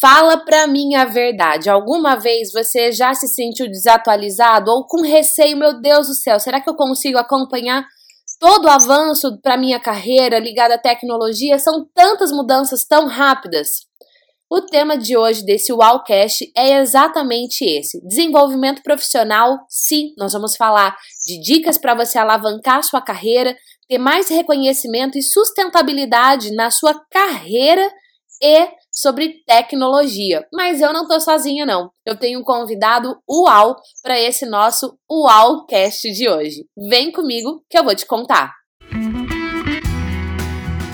Fala pra mim a verdade. Alguma vez você já se sentiu desatualizado ou com receio, meu Deus do céu, será que eu consigo acompanhar todo o avanço para minha carreira ligado à tecnologia? São tantas mudanças tão rápidas. O tema de hoje desse Wowcast é exatamente esse: desenvolvimento profissional. Sim, nós vamos falar de dicas para você alavancar sua carreira, ter mais reconhecimento e sustentabilidade na sua carreira e sobre tecnologia. Mas eu não tô sozinha não. Eu tenho um convidado uau para esse nosso Uaucast de hoje. Vem comigo que eu vou te contar.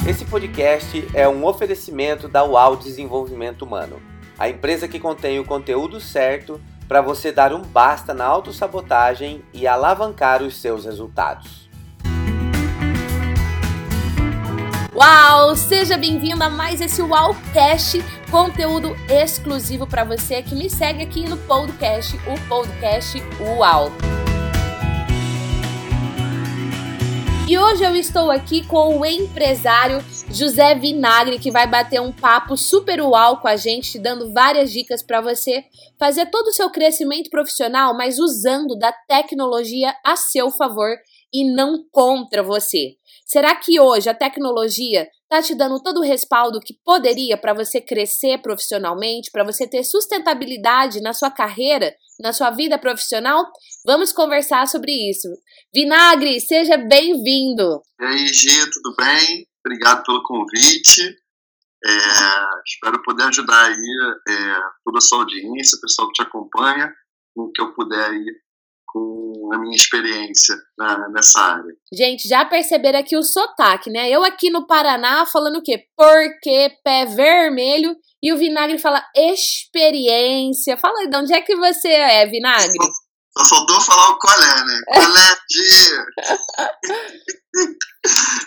Esse podcast é um oferecimento da UAU Desenvolvimento Humano, a empresa que contém o conteúdo certo para você dar um basta na autossabotagem e alavancar os seus resultados. Uau! Seja bem-vindo a mais esse Uaucast, conteúdo exclusivo para você que me segue aqui no podcast, o podcast Uau. E hoje eu estou aqui com o empresário José Vinagre, que vai bater um papo super uau com a gente, dando várias dicas para você fazer todo o seu crescimento profissional, mas usando da tecnologia a seu favor e não contra você. Será que hoje a tecnologia está te dando todo o respaldo que poderia para você crescer profissionalmente, para você ter sustentabilidade na sua carreira, na sua vida profissional? Vamos conversar sobre isso. Vinagre, seja bem-vindo. E aí, Gi, tudo bem? Obrigado pelo convite. É, espero poder ajudar aí é, toda a sua audiência, o pessoal que te acompanha, com o que eu puder aí a minha experiência na, nessa área. Gente, já perceberam aqui o sotaque, né? Eu aqui no Paraná falando o quê? Porque pé vermelho e o Vinagre fala experiência. Fala aí, de onde é que você é, Vinagre? Só, só faltou falar o colé, né? Colé de...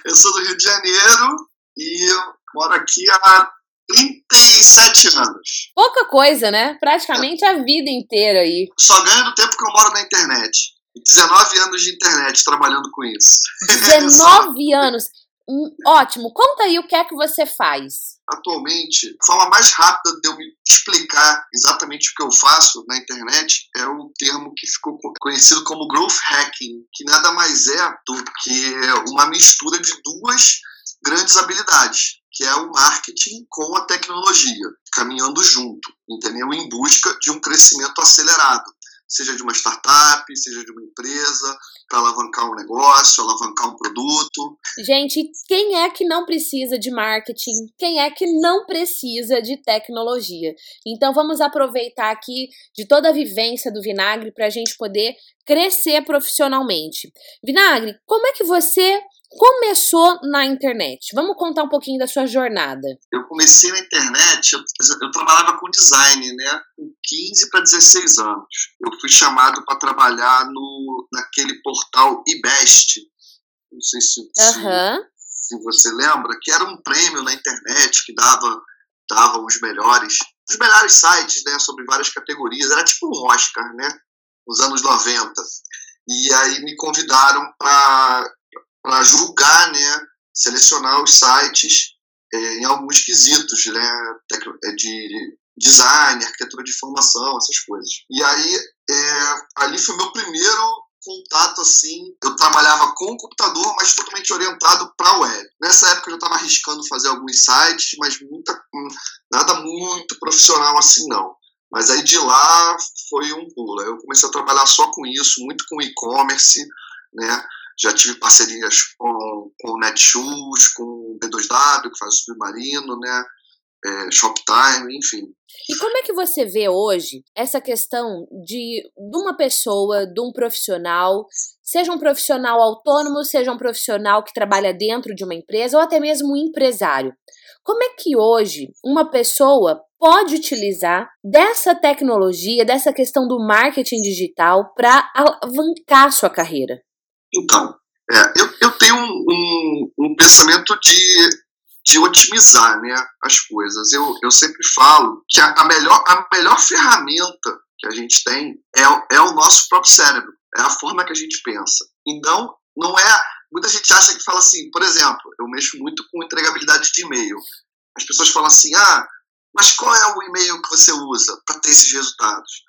eu sou do Rio de Janeiro e eu moro aqui há 37 anos. Pouca coisa, né? Praticamente a vida inteira aí. Só ganho do tempo que eu moro na internet. 19 anos de internet trabalhando com isso. 19 anos? Hum, ótimo. Conta aí o que é que você faz. Atualmente, a forma mais rápida de eu me explicar exatamente o que eu faço na internet é o termo que ficou conhecido como growth hacking, que nada mais é do que uma mistura de duas grandes habilidades que é o marketing com a tecnologia, caminhando junto, entendeu? Em busca de um crescimento acelerado, seja de uma startup, seja de uma empresa, para alavancar um negócio, alavancar um produto. Gente, quem é que não precisa de marketing? Quem é que não precisa de tecnologia? Então vamos aproveitar aqui de toda a vivência do Vinagre para a gente poder crescer profissionalmente. Vinagre, como é que você começou na internet? Vamos contar um pouquinho da sua jornada. Eu comecei na internet, eu, eu trabalhava com design, né? Com 15 para 16 anos. Eu fui chamado para trabalhar no, naquele portal eBest. Não sei se, uhum. se, se, você lembra, que era um prêmio na internet que dava, dava os melhores, os melhores sites, né? Sobre várias categorias. Era tipo um Oscar, né? Nos anos 90. E aí me convidaram para para julgar, né, selecionar os sites é, em alguns quesitos, né, é, de design, arquitetura de informação, essas coisas. E aí, é, ali foi meu primeiro contato assim. Eu trabalhava com o computador, mas totalmente orientado para web. Nessa época eu estava arriscando fazer alguns sites, mas muita, hum, nada muito profissional assim não. Mas aí de lá foi um pulo. Eu comecei a trabalhar só com isso, muito com e-commerce, né? Já tive parcerias com, com Netshoes, com o B2W, que faz o submarino, né? É, Shoptime, enfim. E como é que você vê hoje essa questão de, de uma pessoa, de um profissional, seja um profissional autônomo, seja um profissional que trabalha dentro de uma empresa ou até mesmo um empresário? Como é que hoje uma pessoa pode utilizar dessa tecnologia, dessa questão do marketing digital para alavancar sua carreira? Então, é, eu, eu tenho um, um, um, pensamento de, de otimizar né, as coisas. Eu, eu sempre falo que a, a, melhor, a melhor ferramenta que a gente tem é, é o nosso próprio cérebro, é a forma que a gente pensa. Então, não é. Muita gente acha que fala assim, por exemplo, eu mexo muito com entregabilidade de e-mail. As pessoas falam assim, ah, mas qual é o e-mail que você usa para ter esses resultados?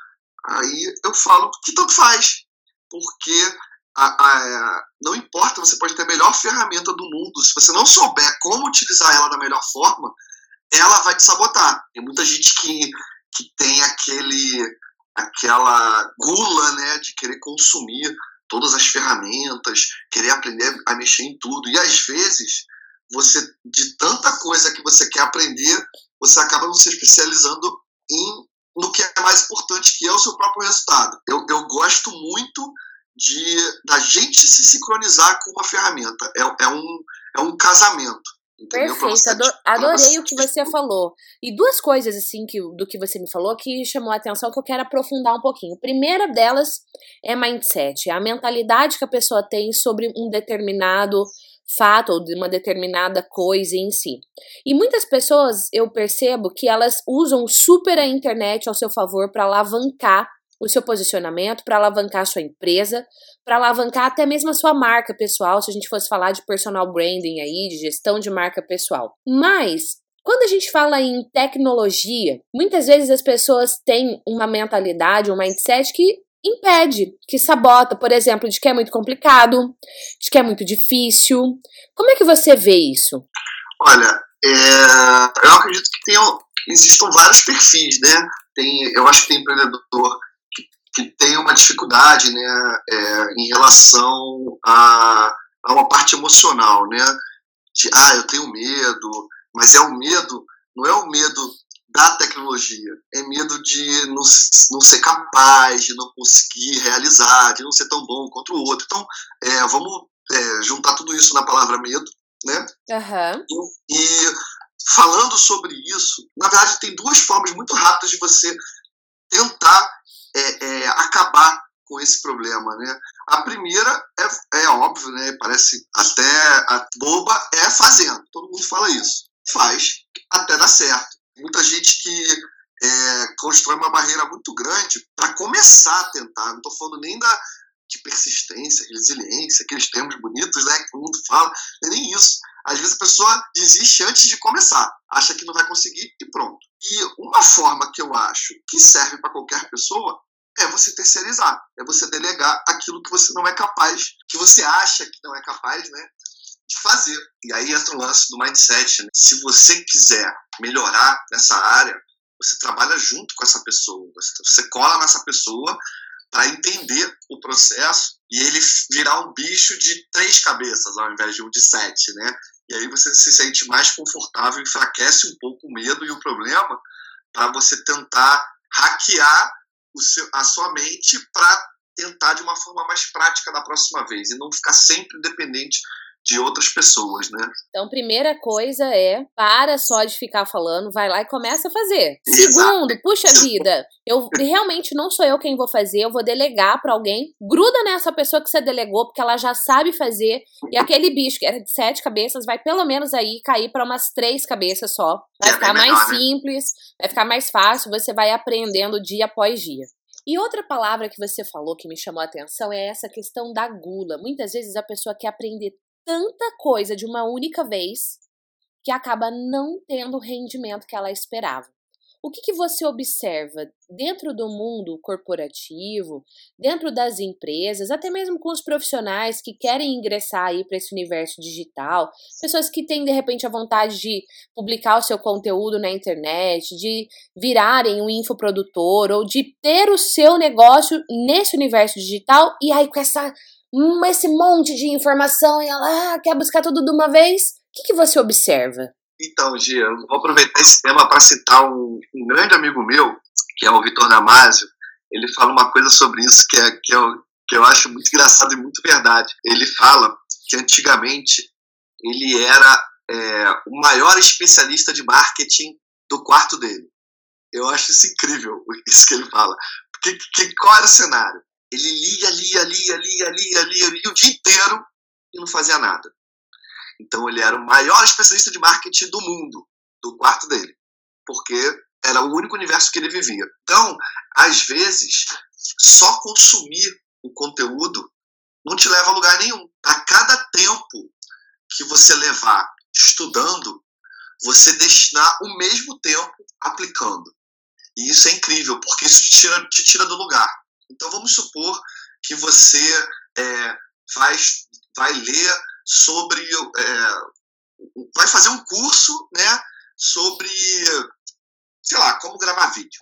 Aí eu falo que tanto faz, porque a, a, não importa, você pode ter a melhor ferramenta do mundo, se você não souber como utilizar ela da melhor forma, ela vai te sabotar. Tem muita gente que, que tem aquele aquela gula né, de querer consumir todas as ferramentas, querer aprender a mexer em tudo. E às vezes, você de tanta coisa que você quer aprender, você acaba não se especializando em no que é mais importante, que é o seu próprio resultado. Eu, eu gosto muito de da gente se sincronizar com uma ferramenta. É, é, um, é um casamento. Entendeu? Perfeito, ador, adorei o que você falou. E duas coisas, assim, que, do que você me falou que chamou a atenção que eu quero aprofundar um pouquinho. A primeira delas é mindset, é a mentalidade que a pessoa tem sobre um determinado fato ou de uma determinada coisa em si. E muitas pessoas eu percebo que elas usam super a internet ao seu favor para alavancar o seu posicionamento, para alavancar a sua empresa, para alavancar até mesmo a sua marca pessoal, se a gente fosse falar de personal branding aí, de gestão de marca pessoal. Mas quando a gente fala em tecnologia, muitas vezes as pessoas têm uma mentalidade, um mindset que impede, que sabota, por exemplo, de que é muito complicado, de que é muito difícil. Como é que você vê isso? Olha, é, eu acredito que existam vários perfis, né? Tem, eu acho que tem empreendedor que tem uma dificuldade né, é, em relação a, a uma parte emocional, né? De, ah, eu tenho medo, mas é o medo, não é o medo da tecnologia, é medo de não, não ser capaz, de não conseguir realizar, de não ser tão bom quanto o outro. Então, é, vamos é, juntar tudo isso na palavra medo, né? Uhum. E, e falando sobre isso, na verdade, tem duas formas muito rápidas de você tentar é, é, acabar com esse problema, né? A primeira é, é óbvio, né? Parece até boba, é fazendo. Todo mundo fala isso. Faz até dar certo. Muita gente que é, constrói uma barreira muito grande para começar a tentar. Não estou falando nem da de persistência, resiliência, aqueles termos bonitos, né? Que todo mundo fala. É nem isso. Às vezes a pessoa desiste antes de começar, acha que não vai conseguir e pronto. E uma forma que eu acho que serve para qualquer pessoa é você terceirizar, é você delegar aquilo que você não é capaz, que você acha que não é capaz, né? De fazer. E aí entra o lance do mindset. Né? Se você quiser melhorar nessa área, você trabalha junto com essa pessoa, você cola nessa pessoa para entender o processo e ele virar um bicho de três cabeças ao invés de um de sete, né? E aí você se sente mais confortável, enfraquece um pouco o medo e o problema para você tentar hackear seu, a sua mente para tentar de uma forma mais prática da próxima vez e não ficar sempre dependente de outras pessoas, né? Então, primeira coisa é para só de ficar falando, vai lá e começa a fazer. Exato. Segundo, puxa vida, eu realmente não sou eu quem vou fazer, eu vou delegar para alguém. Gruda nessa pessoa que você delegou, porque ela já sabe fazer. E aquele bicho que era de sete cabeças vai pelo menos aí cair para umas três cabeças só. Vai é ficar mais né? simples, vai ficar mais fácil, você vai aprendendo dia após dia. E outra palavra que você falou que me chamou a atenção é essa questão da gula. Muitas vezes a pessoa quer aprender tanta coisa de uma única vez que acaba não tendo o rendimento que ela esperava. O que, que você observa dentro do mundo corporativo, dentro das empresas, até mesmo com os profissionais que querem ingressar aí para esse universo digital, pessoas que têm de repente a vontade de publicar o seu conteúdo na internet, de virarem um infoprodutor ou de ter o seu negócio nesse universo digital e aí com essa hum, esse monte de informação e ela ah, quer buscar tudo de uma vez. O que, que você observa? Então, Gia, eu vou aproveitar esse tema para citar um, um, grande amigo meu, que é o Vitor Damasio. Ele fala uma coisa sobre isso que, é, que, eu, que eu acho muito engraçado e muito verdade. Ele fala que antigamente ele era é, o maior especialista de marketing do quarto dele. Eu acho isso incrível, isso que ele fala. Porque que, qual era o cenário? Ele lia, lia, lia, lia, lia, lia, lia o dia inteiro e não fazia nada. Então ele era o maior especialista de marketing do mundo, do quarto dele, porque era o único universo que ele vivia. Então, às vezes, só consumir o conteúdo não te leva a lugar nenhum. A cada tempo que você levar estudando, você destinar o mesmo tempo aplicando. E isso é incrível, porque isso te tira, te tira do lugar. Então vamos supor que você é, vai, vai ler sobre. É, vai fazer um curso né, sobre, sei lá, como gravar vídeo.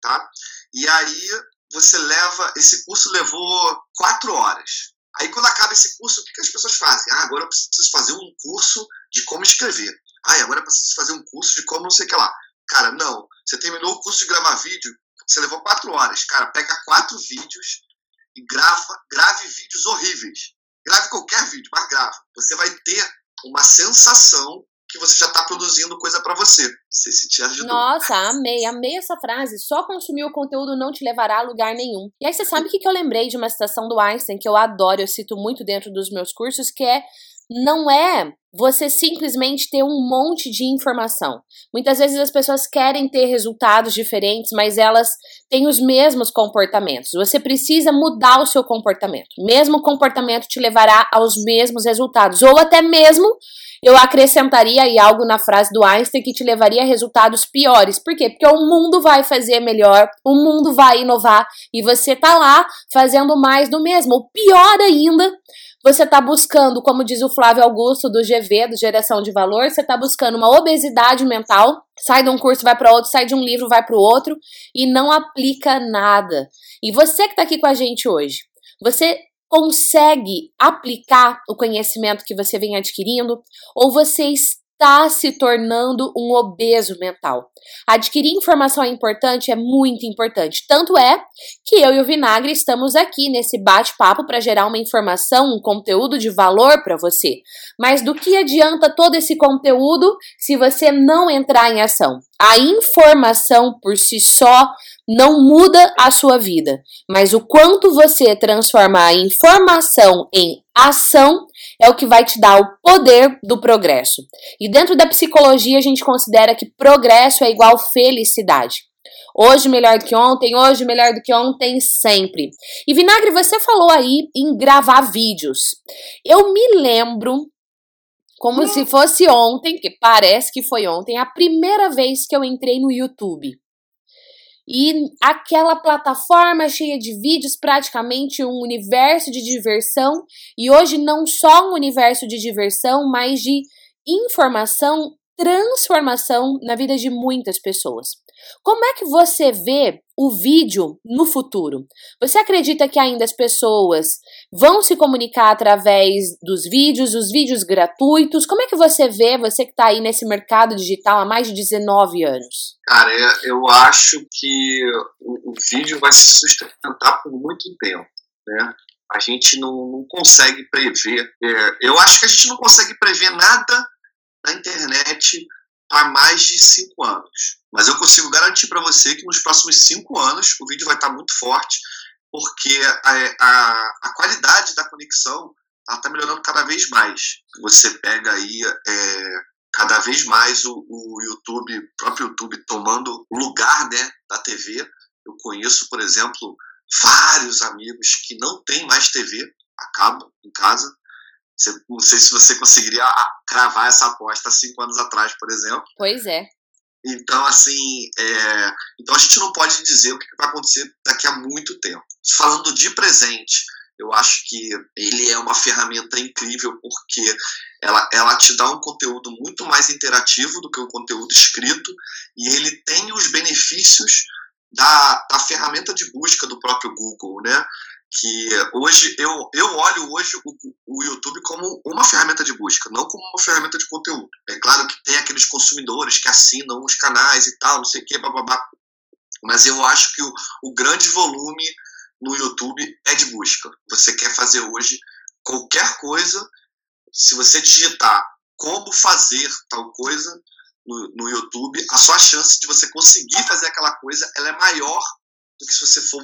Tá? E aí você leva. Esse curso levou quatro horas. Aí quando acaba esse curso, o que, que as pessoas fazem? Ah, agora eu preciso fazer um curso de como escrever. Ah, agora eu preciso fazer um curso de como não sei o que lá. Cara, não. Você terminou o curso de gravar vídeo, você levou quatro horas. Cara, pega quatro vídeos e grava, grave vídeos horríveis. Grave qualquer vídeo, mas grava. Você vai ter uma sensação que você já está produzindo coisa para você. Você se te ajudou. Nossa, amei, amei essa frase. Só consumir o conteúdo não te levará a lugar nenhum. E aí você sabe o que, que eu lembrei de uma citação do Einstein que eu adoro, eu cito muito dentro dos meus cursos, que é não é você simplesmente ter um monte de informação. Muitas vezes as pessoas querem ter resultados diferentes, mas elas têm os mesmos comportamentos. Você precisa mudar o seu comportamento. Mesmo comportamento te levará aos mesmos resultados, ou até mesmo eu acrescentaria aí algo na frase do Einstein que te levaria a resultados piores. Por quê? Porque o mundo vai fazer melhor, o mundo vai inovar e você tá lá fazendo mais do mesmo. O pior ainda, você está buscando, como diz o Flávio Augusto do GV, do Geração de Valor, você está buscando uma obesidade mental, sai de um curso, vai para outro, sai de um livro, vai para o outro e não aplica nada. E você que está aqui com a gente hoje, você consegue aplicar o conhecimento que você vem adquirindo ou você está está se tornando um obeso mental. Adquirir informação é importante, é muito importante. Tanto é que eu e o Vinagre estamos aqui nesse bate-papo para gerar uma informação, um conteúdo de valor para você. Mas do que adianta todo esse conteúdo se você não entrar em ação? A informação por si só não muda a sua vida, mas o quanto você transformar a informação em ação é o que vai te dar o poder do progresso. E dentro da psicologia, a gente considera que progresso é igual felicidade. Hoje melhor do que ontem, hoje melhor do que ontem, sempre. E Vinagre, você falou aí em gravar vídeos. Eu me lembro, como se fosse ontem, que parece que foi ontem, a primeira vez que eu entrei no YouTube. E aquela plataforma cheia de vídeos, praticamente um universo de diversão, e hoje não só um universo de diversão, mas de informação, transformação na vida de muitas pessoas. Como é que você vê o vídeo no futuro? Você acredita que ainda as pessoas vão se comunicar através dos vídeos, os vídeos gratuitos? Como é que você vê, você que está aí nesse mercado digital há mais de 19 anos? Cara, eu acho que o, vídeo vai se sustentar por muito tempo, né? A gente não, não consegue prever. É, eu acho que a gente não consegue prever nada na internet há mais de cinco anos. Mas eu consigo garantir para você que nos próximos cinco anos o vídeo vai estar muito forte, porque a, a, a qualidade da conexão está melhorando cada vez mais. Você pega aí é, cada vez mais o, o YouTube, o próprio YouTube tomando lugar né, da TV. Eu conheço, por exemplo, vários amigos que não têm mais TV, acabam em casa, não sei se você conseguiria cravar essa aposta cinco anos atrás, por exemplo. Pois é. Então, assim, é... então a gente não pode dizer o que vai acontecer daqui a muito tempo. Falando de presente, eu acho que ele é uma ferramenta incrível porque ela, ela te dá um conteúdo muito mais interativo do que o conteúdo escrito e ele tem os benefícios da, da ferramenta de busca do próprio Google, né? Que hoje eu, eu olho hoje o, o YouTube como uma ferramenta de busca, não como uma ferramenta de conteúdo. É claro que tem aqueles consumidores que assinam os canais e tal, não sei o que, bababá. Mas eu acho que o, o grande volume no YouTube é de busca. Você quer fazer hoje qualquer coisa, se você digitar como fazer tal coisa no, no YouTube, a sua chance de você conseguir fazer aquela coisa ela é maior do que se você for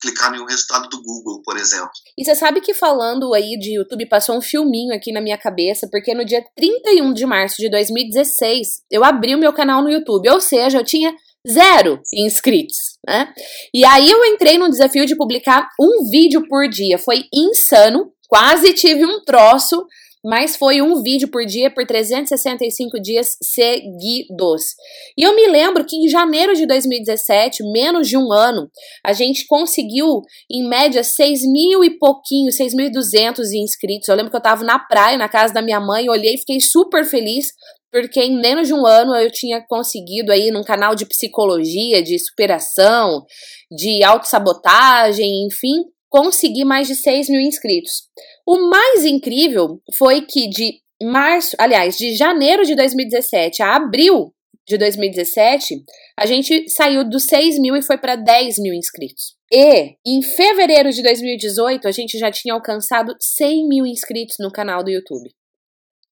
clicar em um resultado do Google, por exemplo. E você sabe que falando aí de YouTube, passou um filminho aqui na minha cabeça, porque no dia 31 de março de 2016, eu abri o meu canal no YouTube, ou seja, eu tinha zero inscritos, né? E aí eu entrei no desafio de publicar um vídeo por dia, foi insano, quase tive um troço, mas foi um vídeo por dia por 365 dias seguidos. E eu me lembro que em janeiro de 2017, menos de um ano, a gente conseguiu, em média, 6 mil e pouquinho, 6.200 inscritos. Eu lembro que eu tava na praia, na casa da minha mãe, olhei e fiquei super feliz, porque em menos de um ano eu tinha conseguido aí num canal de psicologia, de superação, de autossabotagem, enfim, conseguir mais de 6 mil inscritos. O mais incrível foi que de março, aliás, de janeiro de 2017 a abril de 2017, a gente saiu dos 6 mil e foi para 10 mil inscritos. E em fevereiro de 2018, a gente já tinha alcançado 100 mil inscritos no canal do YouTube.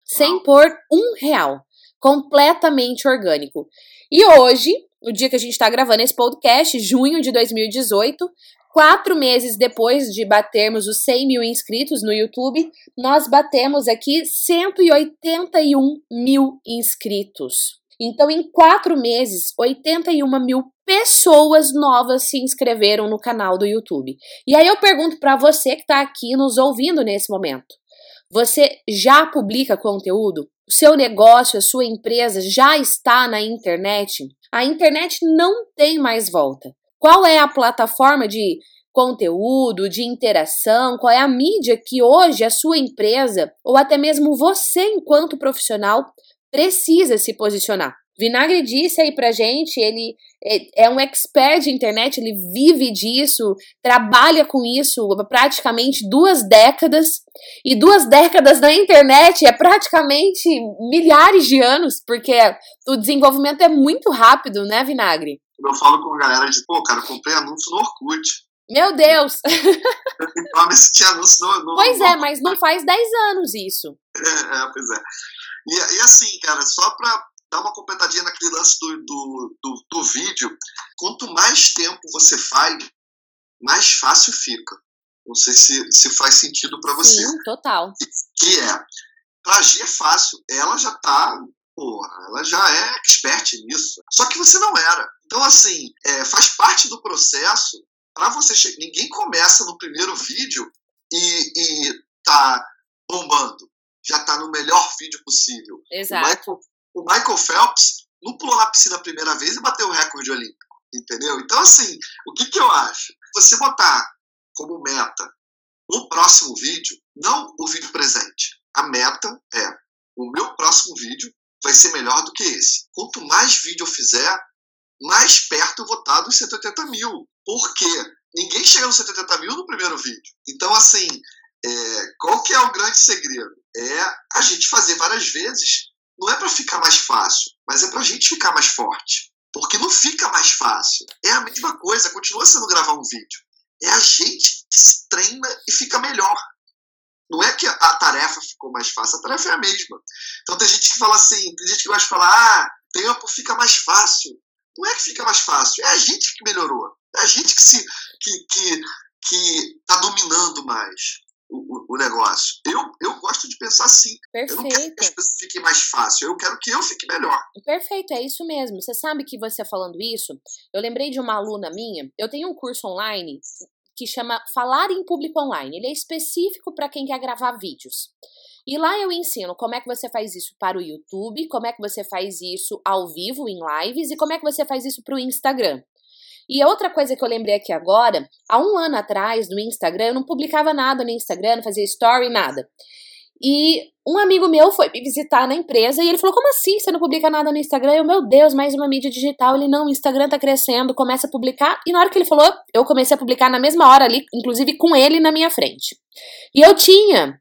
Sem pôr um real. Completamente orgânico. E hoje, o dia que a gente está gravando esse podcast, junho de 2018, Quatro meses depois de batermos os 100 mil inscritos no YouTube, nós batemos aqui 181 mil inscritos. Então, em quatro meses, 81 mil pessoas novas se inscreveram no canal do YouTube. E aí eu pergunto para você que está aqui nos ouvindo nesse momento: você já publica conteúdo? O seu negócio, a sua empresa já está na internet? A internet não tem mais volta. Qual é a plataforma de conteúdo, de interação, qual é a mídia que hoje a sua empresa ou até mesmo você, enquanto profissional, precisa se posicionar. Vinagre disse aí pra gente, ele é, é um expert de internet, ele vive disso, trabalha com isso praticamente duas décadas, e duas décadas na internet é praticamente milhares de anos, porque o desenvolvimento é muito rápido, né, Vinagre? Eu falo com a galera de, pô, cara, comprei anúncio no Orkut. Meu Deus! Pra ver se tinha anúncio no, no Pois é, mas não faz 10 anos isso. É, é pois é. E, e, assim, cara, só pra dar uma completadinha naquele lance do, do, do, do vídeo, quanto mais tempo você faz, mais fácil fica. Não sei se, se faz sentido para você. Sim, total. Que é, pra G é fácil, ela já tá porra, ela já é expert nisso. Só que você não era. Então, assim, é, faz parte do processo para você chegar. Ninguém começa no primeiro vídeo e, e tá bombando. Já tá no melhor vídeo possível. Exato. O Michael, o Michael Phelps não pulou na piscina a primeira vez e bateu o recorde olímpico. Entendeu? Então, assim, o que, que eu acho? Você botar como meta o próximo vídeo, não o vídeo presente. A meta é o meu próximo vídeo vai ser melhor do que esse. Quanto mais vídeo eu fizer, mais perto eu vou estar dos 180 mil. Por quê? Ninguém chega nos 180 mil no primeiro vídeo. Então, assim, é, qual que é o grande segredo? É a gente fazer várias vezes. Não é para ficar mais fácil, mas é para a gente ficar mais forte. Porque não fica mais fácil. É a mesma coisa, continua sendo gravar um vídeo. É a gente que se treina e fica melhor. Não é que a tarefa ficou mais fácil, a tarefa é a mesma. Então tem gente que fala assim, tem gente que gosta de falar, ah, tempo fica mais fácil. Não é que fica mais fácil, é a gente que melhorou. É a gente que se que que que está dominando mais o, o, negócio. Eu, eu gosto de pensar assim. Perfeito. Eu não quero que as pessoas fiquem mais fácil, eu quero que eu fique melhor. Perfeito, é isso mesmo. Você sabe que você falando isso, eu lembrei de uma aluna minha. Eu tenho um curso online que chama Falar em Público Online. Ele é específico para quem quer gravar vídeos. E lá eu ensino como é que você faz isso para o YouTube, como é que você faz isso ao vivo, em lives, e como é que você faz isso para o Instagram. E outra coisa que eu lembrei aqui agora, há um ano atrás no Instagram, eu não publicava nada no Instagram, não fazia story, nada. E um amigo meu foi me visitar na empresa e ele falou: Como assim você não publica nada no Instagram? Eu, meu Deus, mais uma mídia digital. Ele, não, o Instagram tá crescendo, começa a publicar. E na hora que ele falou, eu comecei a publicar na mesma hora ali, inclusive com ele na minha frente. E eu tinha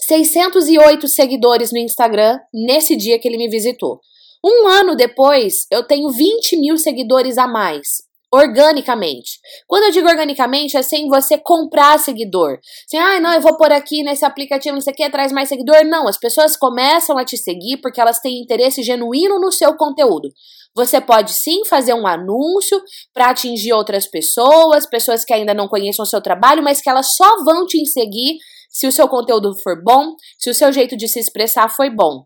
608 seguidores no Instagram nesse dia que ele me visitou. Um ano depois, eu tenho 20 mil seguidores a mais organicamente. Quando eu digo organicamente, é sem você comprar seguidor. Assim, ah, não, eu vou pôr aqui nesse aplicativo, não sei o que, traz mais seguidor. Não, as pessoas começam a te seguir porque elas têm interesse genuíno no seu conteúdo. Você pode sim fazer um anúncio para atingir outras pessoas, pessoas que ainda não conheçam o seu trabalho, mas que elas só vão te seguir se o seu conteúdo for bom, se o seu jeito de se expressar foi bom.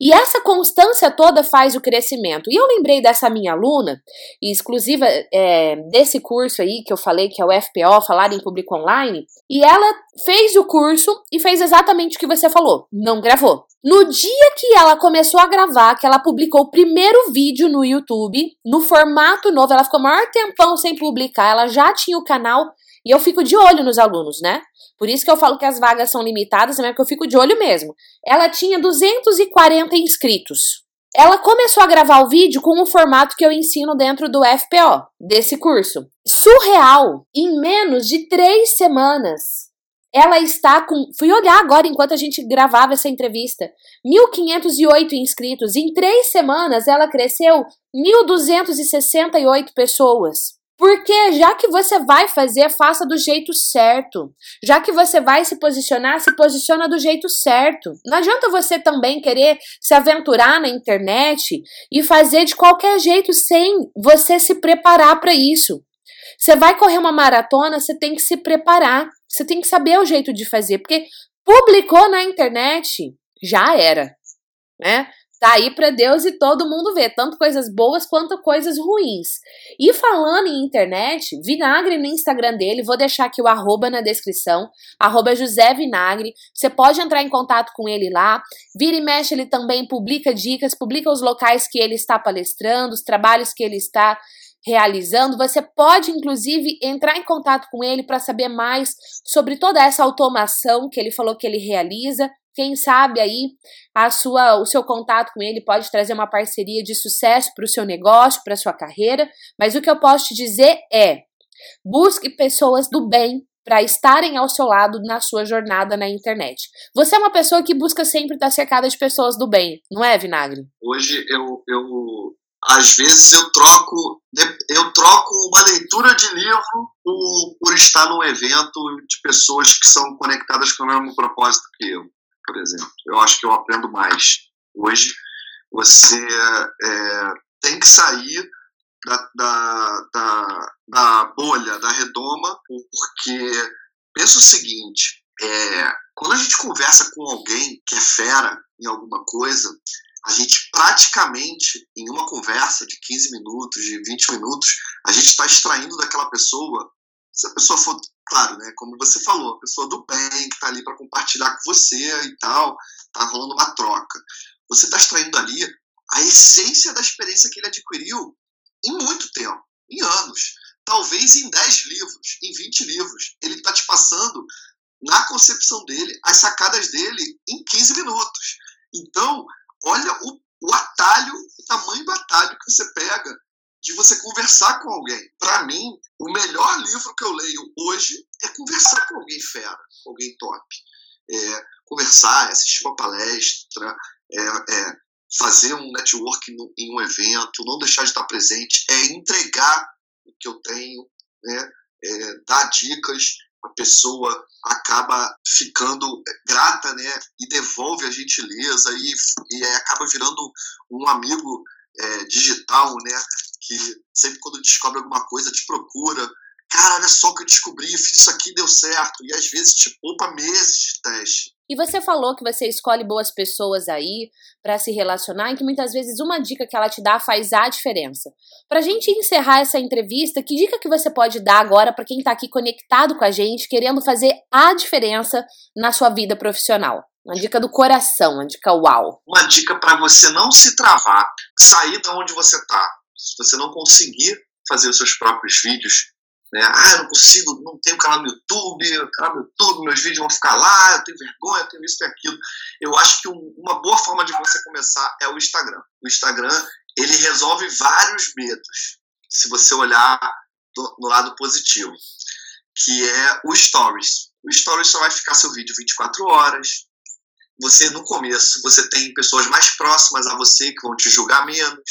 E essa constância toda faz o crescimento. E eu lembrei dessa minha aluna, exclusiva é, desse curso aí que eu falei, que é o FPO, Falar em Público Online, e ela fez o curso e fez exatamente o que você falou, não gravou. No dia que ela começou a gravar, que ela publicou o primeiro vídeo no YouTube, no formato novo, ela ficou maior tempão sem publicar, ela já tinha o canal, e eu fico de olho nos alunos, né? Por isso que eu falo que as vagas são limitadas, é porque eu fico de olho mesmo. Ela tinha 240 inscritos. Ela começou a gravar o vídeo com o formato que eu ensino dentro do FPO, desse curso. Surreal! Em menos de três semanas, ela está com. Fui olhar agora enquanto a gente gravava essa entrevista. 1.508 inscritos. Em três semanas, ela cresceu 1.268 pessoas. Porque já que você vai fazer, faça do jeito certo. Já que você vai se posicionar, se posiciona do jeito certo. Não adianta você também querer se aventurar na internet e fazer de qualquer jeito sem você se preparar para isso. Você vai correr uma maratona, você tem que se preparar. Você tem que saber o jeito de fazer, porque publicou na internet, já era, né? Tá aí para Deus e todo mundo ver, tanto coisas boas quanto coisas ruins. E falando em internet, Vinagre no Instagram dele, vou deixar aqui o arroba na descrição, arroba José Vinagre. Você pode entrar em contato com ele lá. Vira e mexe, ele também publica dicas, publica os locais que ele está palestrando, os trabalhos que ele está realizando. Você pode, inclusive, entrar em contato com ele para saber mais sobre toda essa automação que ele falou que ele realiza. Quem sabe aí a sua, o seu contato com ele pode trazer uma parceria de sucesso para o seu negócio, para a sua carreira. Mas o que eu posso te dizer é: busque pessoas do bem para estarem ao seu lado na sua jornada na internet. Você é uma pessoa que busca sempre estar cercada de pessoas do bem, não é, Vinagre? Hoje eu, eu às vezes eu troco eu troco uma leitura de livro por, por estar num evento de pessoas que são conectadas com o mesmo propósito que eu por exemplo. Eu acho que eu aprendo mais. Hoje, você é, tem que sair da, da, da, da, bolha, da redoma, porque pensa o seguinte: é, quando a gente conversa com alguém que é fera em alguma coisa, a gente praticamente, em uma conversa de 15 minutos, de 20 minutos, a gente está extraindo daquela pessoa, se a pessoa for claro, né, como você falou, a pessoa do bem que está ali para compartilhar com você e tal, tá rolando uma troca. Você está extraindo ali a essência da experiência que ele adquiriu em muito tempo, em anos, talvez em 10 livros, em 20 livros. Ele está te passando na concepção dele, as sacadas dele em 15 minutos. Então, olha o, o atalho, o tamanho do atalho que você pega de você conversar com alguém. Para mim, o melhor livro que eu leio hoje é conversar com alguém fera, com alguém top. É, conversar, assistir uma palestra, é, é, fazer um network em um evento, não deixar de estar presente, é entregar o que eu tenho, né, é, dar dicas, a pessoa acaba ficando grata né, e devolve a gentileza e, e acaba virando um amigo é, digital, né? Que sempre quando descobre alguma coisa te procura. Cara, olha só o que eu descobri, fiz isso aqui deu certo. E às vezes te poupa meses de teste. E você falou que você escolhe boas pessoas aí para se relacionar e que muitas vezes uma dica que ela te dá faz a diferença. Pra gente encerrar essa entrevista, que dica que você pode dar agora para quem tá aqui conectado com a gente, querendo fazer a diferença na sua vida profissional? Uma dica do coração, uma dica uau. Uma dica para você não se travar, sair de onde você está. Se você não conseguir fazer os seus próprios vídeos, né? Ah, eu não consigo, não tenho canal no YouTube, canal no YouTube, meus vídeos vão ficar lá, eu tenho vergonha, eu tenho isso e aquilo. Eu acho que um, uma boa forma de você começar é o Instagram. O Instagram, ele resolve vários medos, se você olhar do, no lado positivo, que é o Stories. O Stories só vai ficar seu vídeo 24 horas, você no começo você tem pessoas mais próximas a você que vão te julgar menos.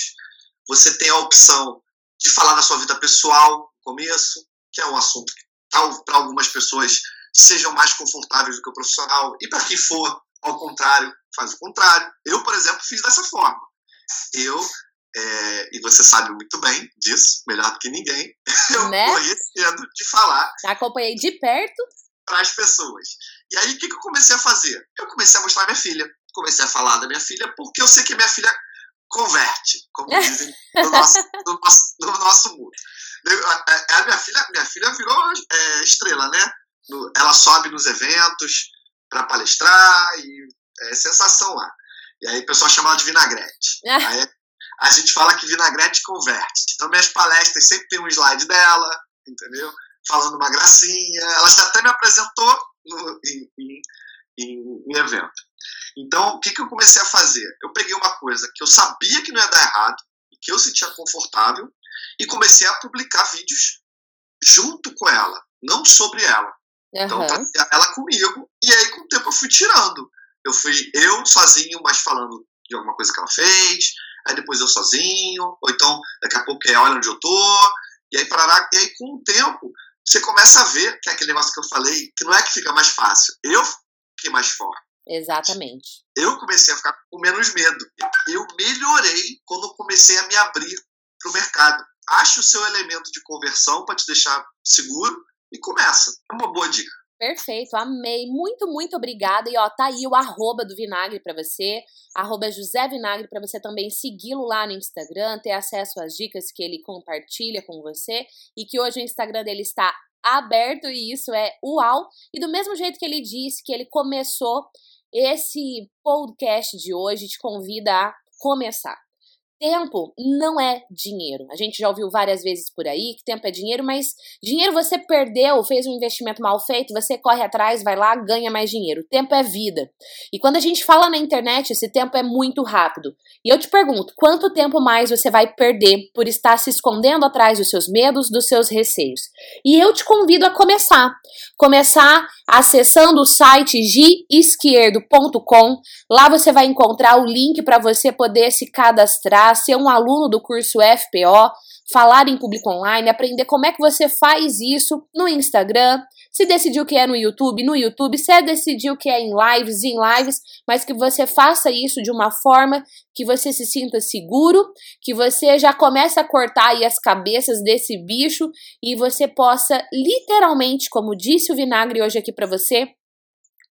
Você tem a opção de falar da sua vida pessoal no começo, que é um assunto que para algumas pessoas sejam mais confortáveis do que o profissional e para quem for ao contrário faz o contrário. Eu, por exemplo, fiz dessa forma. Eu é, e você sabe muito bem disso, melhor do que ninguém. Eu né? conhecendo de falar. Acompanhei de perto para as pessoas. E aí, o que, que eu comecei a fazer? Eu comecei a mostrar minha filha. comecei a falar da minha filha porque eu sei que a minha filha converte, como dizem no nosso, no nosso, no nosso mundo. A, a, minha filha, minha filha virou é, estrela, né? Ela sobe nos eventos para palestrar e é sensação lá. E aí o pessoal chama ela de vinagrete. aí a gente fala que vinagrete converte. Então minhas palestras sempre tem um slide dela, entendeu? Falando uma gracinha. Ela já até me apresentou em, em, em, em evento. Então, o que, que eu comecei a fazer? Eu peguei uma coisa que eu sabia que não ia dar errado, e que eu sentia confortável, e comecei a publicar vídeos junto com ela, não sobre ela. Uhum. Então, ela comigo, e aí com o tempo eu fui tirando. Eu fui eu sozinho, mas falando de alguma coisa que ela fez, aí depois eu sozinho, ou então daqui a pouco é olha onde eu tô, e aí parará, e aí com o tempo você começa a ver que é aquele negócio que eu falei, que não é que fica mais fácil, eu fiquei mais forte. Exatamente. Eu comecei a ficar com menos medo. Eu melhorei quando comecei a me abrir para o mercado. Ache o seu elemento de conversão para te deixar seguro e começa. É uma boa dica. Perfeito, amei. Muito, muito obrigada. E ó, tá aí o arroba do Vinagre para você, arroba José Vinagre para você também segui-lo lá no Instagram, ter acesso às dicas que ele compartilha com você e que hoje o Instagram dele está aberto e isso é uau. E do mesmo jeito que ele disse que ele começou esse podcast de hoje te convida a começar. Tempo não é dinheiro. A gente já ouviu várias vezes por aí que tempo é dinheiro, mas dinheiro você perdeu, fez um investimento mal feito, você corre atrás, vai lá, ganha mais dinheiro. Tempo é vida. E quando a gente fala na internet, esse tempo é muito rápido. E eu te pergunto, quanto tempo mais você vai perder por estar se escondendo atrás dos seus medos, dos seus receios? E eu te convido a começar. Começar acessando o site gisquierdo.com. Lá você vai encontrar o link para você poder se cadastrar ser um aluno do curso FPO, falar em público online, aprender como é que você faz isso no Instagram. Se decidiu que é no YouTube, no YouTube. Se decidiu que é em lives, em lives, mas que você faça isso de uma forma que você se sinta seguro, que você já comece a cortar aí as cabeças desse bicho e você possa literalmente, como disse o Vinagre hoje aqui para você,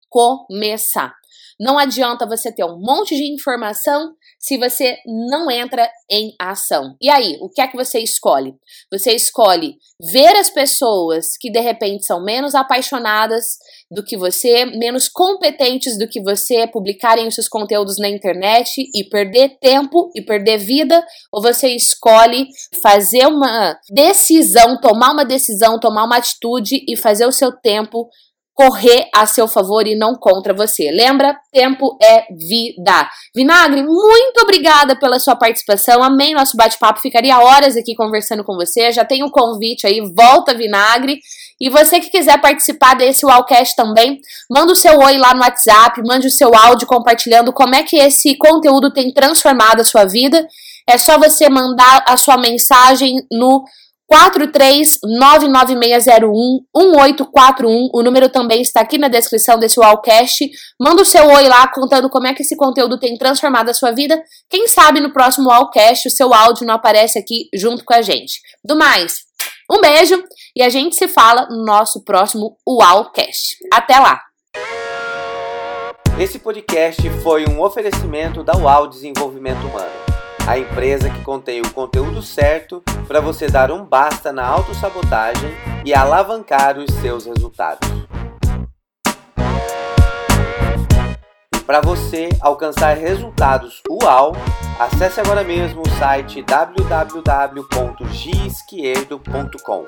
começar. Não adianta você ter um monte de informação se você não entra em ação. E aí, o que é que você escolhe? Você escolhe ver as pessoas que de repente são menos apaixonadas do que você, menos competentes do que você, publicarem os seus conteúdos na internet e perder tempo e perder vida, ou você escolhe fazer uma decisão, tomar uma decisão, tomar uma atitude e fazer o seu tempo correr a seu favor e não contra você. Lembra? Tempo é vida. Vinagre, muito obrigada pela sua participação. Amei nosso bate-papo. Ficaria horas aqui conversando com você. Já tem o um convite aí. Volta, Vinagre. E você que quiser participar desse Wallcast também, manda o seu oi lá no WhatsApp, mande o seu áudio compartilhando como é que esse conteúdo tem transformado a sua vida. É só você mandar a sua mensagem no 43996011841. O número também está aqui na descrição desse Wallcast. Manda o seu oi lá contando como é que esse conteúdo tem transformado a sua vida. Quem sabe no próximo Wallcast o seu áudio não aparece aqui junto com a gente. Do mais, um beijo e a gente se fala no nosso próximo Wallcast. Até lá! Esse podcast foi um oferecimento da UAU Desenvolvimento Humano a empresa que contém o conteúdo certo para você dar um basta na autossabotagem e alavancar os seus resultados. Para você alcançar resultados UAU, acesse agora mesmo o site www.gisquierdo.com.